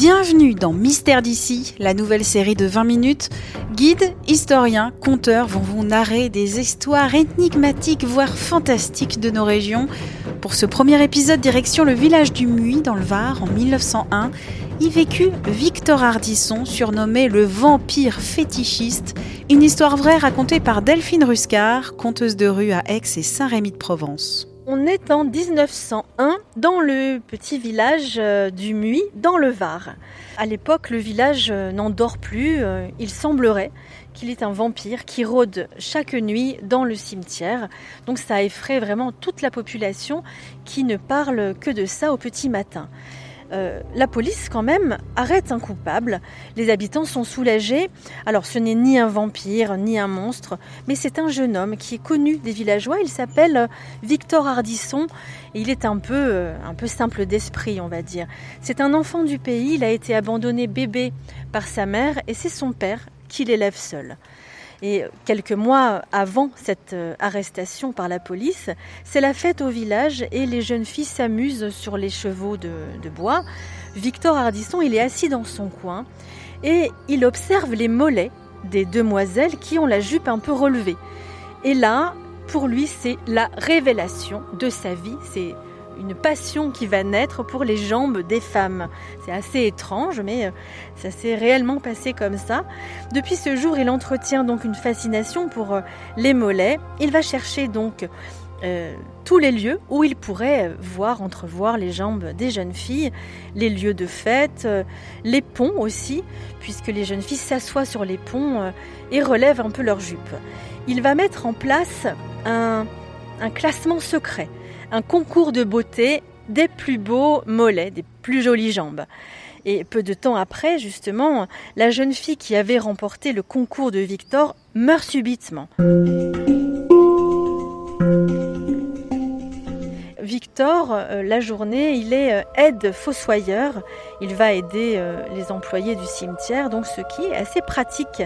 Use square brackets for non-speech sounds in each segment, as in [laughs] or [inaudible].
Bienvenue dans Mystère d'ici, la nouvelle série de 20 minutes. Guides, historiens, conteurs vont vous narrer des histoires énigmatiques, voire fantastiques de nos régions. Pour ce premier épisode, direction le village du Muy dans le Var en 1901, y vécut Victor Ardisson, surnommé le vampire fétichiste, une histoire vraie racontée par Delphine Ruscar, conteuse de rue à Aix et Saint-Rémy-de-Provence. On est en 1901 dans le petit village euh, du Muy, dans le Var. À l'époque, le village euh, n'en dort plus. euh, Il semblerait qu'il est un vampire qui rôde chaque nuit dans le cimetière. Donc ça effraie vraiment toute la population qui ne parle que de ça au petit matin. Euh, la police, quand même, arrête un coupable. Les habitants sont soulagés. Alors, ce n'est ni un vampire, ni un monstre, mais c'est un jeune homme qui est connu des villageois. Il s'appelle euh, Victor Ardisson et il est un peu, euh, un peu simple d'esprit, on va dire. C'est un enfant du pays. Il a été abandonné bébé par sa mère et c'est son père qui l'élève seul. Et quelques mois avant cette euh, arrestation par la police, c'est la fête au village et les jeunes filles s'amusent sur les chevaux de, bois. Victor Ardisson, il est assis dans son coin et il observe les mollets des demoiselles qui ont la jupe un peu relevée. Et là, pour lui, c'est la révélation de sa vie. C'est une passion qui va naître pour les jambes des femmes. C'est assez étrange, mais euh, ça s'est réellement passé comme ça. Depuis ce jour, il entretient donc une fascination pour euh, les mollets. Il va chercher donc euh, tous les lieux où il pourrait voir, entrevoir les jambes des jeunes filles, les lieux de fête, les ponts aussi, puisque les jeunes filles s'assoient sur les ponts et relèvent un peu leurs jupes. Il va mettre en place un, un classement secret, un concours de beauté des plus beaux mollets, des plus jolies jambes. Et peu de temps après, justement, la jeune fille qui avait remporté le concours de Victor meurt subitement. Victor, euh, la journée, il est euh, aide fossoyeur. Il va aider euh, les employés du cimetière, donc ce qui est assez pratique,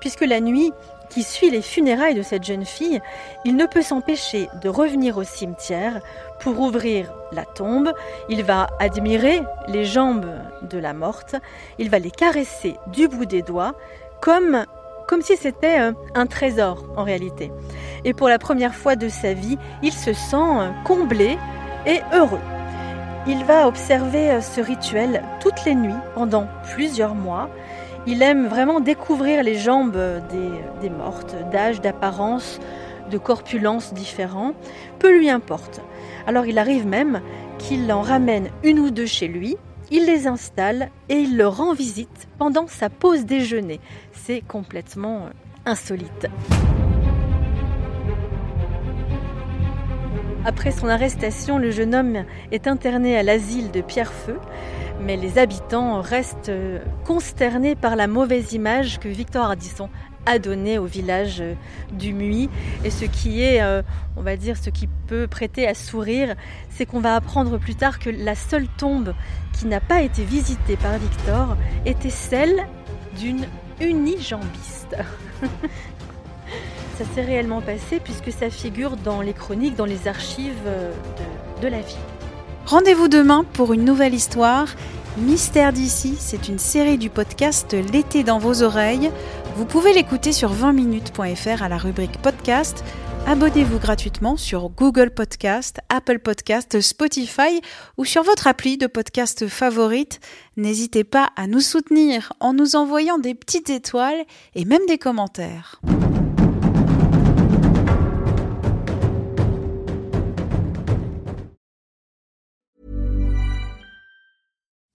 puisque la nuit qui suit les funérailles de cette jeune fille, il ne peut s'empêcher de revenir au cimetière pour ouvrir la tombe. Il va admirer les jambes de la morte, il va les caresser du bout des doigts, comme, comme si c'était euh, un trésor en réalité. Et pour la première fois de sa vie, il se sent euh, comblé et heureux. Il va observer euh, ce rituel toutes les nuits pendant plusieurs mois. Il aime vraiment découvrir les jambes des, des mortes, d'âge, d'apparence, de corpulence différents. Peu lui importe. Alors il arrive même qu'il en ramène une ou deux chez lui, il les installe et il leur rend visite pendant sa pause déjeuner. C'est complètement euh, insolite. Après son arrestation, le jeune homme est interné à l'asile de Pierrefeu, mais les habitants restent euh, consternés par la mauvaise image que Victor Ardisson a donnée au village euh, du Muy. Et ce qui est, euh, on va dire, ce qui peut prêter à sourire, c'est qu'on va apprendre plus tard que la seule tombe qui n'a pas été visitée par Victor était celle d'une unijambiste. [laughs] ça s'est réellement passé puisque ça figure dans les chroniques, dans les archives de, la vie. Rendez-vous demain pour une nouvelle histoire. Mystère d'ici, c'est une série du podcast L'été dans vos oreilles. Vous pouvez l'écouter sur 20minutes.fr à la rubrique podcast. Abonnez-vous gratuitement sur Google Podcast, Apple Podcast, Spotify ou sur votre appli de podcast favorite. N'hésitez pas à nous soutenir en nous envoyant des petites étoiles et même des commentaires.